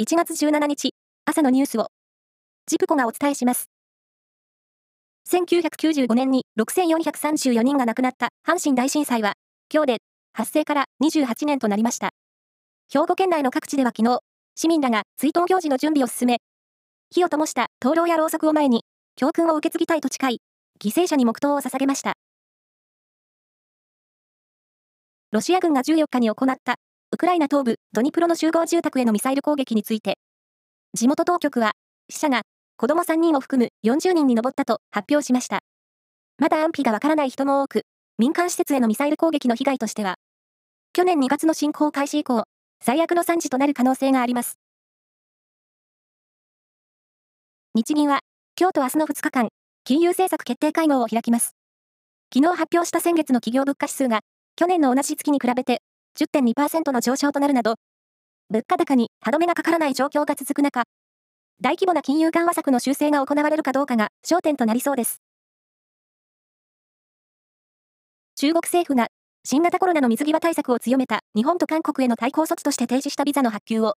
1月17日、朝のニュースを、ジプコがお伝えします。1995年に6434人が亡くなった阪神大震災は、今日で発生から28年となりました。兵庫県内の各地では昨日、市民らが追悼行事の準備を進め、火を灯した灯籠やろうそくを前に、教訓を受け継ぎたいと誓い、犠牲者に黙祷を捧げました。ロシア軍が14日に行ったウクライナ東部ドニプロの集合住宅へのミサイル攻撃について、地元当局は死者が子供3人を含む40人に上ったと発表しました。まだ安否がわからない人も多く、民間施設へのミサイル攻撃の被害としては、去年2月の侵攻開始以降、最悪の惨事となる可能性があります。日銀は、今日と明日の2日間、金融政策決定会合を開きます。昨日発表した先月の企業物価指数が、去年の同じ月に比べて10.2%の上昇となるなど、物価高に歯止めがかからない状況が続く中、大規模な金融緩和策の修正が行われるかどうかが焦点となりそうです。中国政府が新型コロナの水際対策を強めた日本と韓国への対抗措置として提示したビザの発給を、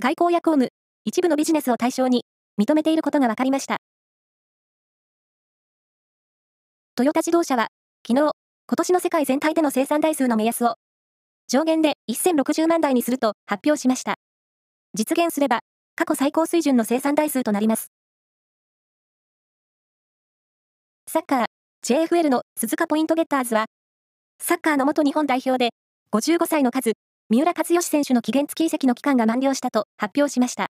外交や公務、一部のビジネスを対象に認めていることが分かりました。トヨタ自動車は、昨日、今年の世界全体での生産台数の目安を、上限で1060万台にすると発表しました。実現すれば、過去最高水準の生産台数となります。サッカー、JFL の鈴鹿ポイントゲッターズは、サッカーの元日本代表で、55歳の数、三浦知良選手の期限付き移籍の期間が満了したと発表しました。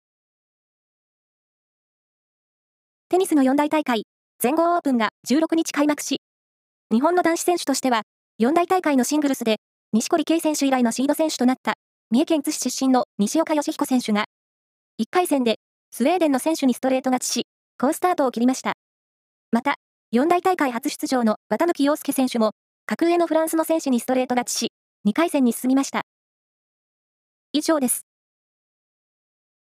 テニスの四大大会、全豪オープンが16日開幕し、日本の男子選手としては、四大大会のシングルスで、西堀圭選手以来のシード選手となった、三重県津市出身の西岡義彦選手が、1回戦で、スウェーデンの選手にストレート勝ちし、好スタートを切りました。また、四大大会初出場の綿貫陽介選手も、格上のフランスの選手にストレート勝ちし、2回戦に進みました。以上です。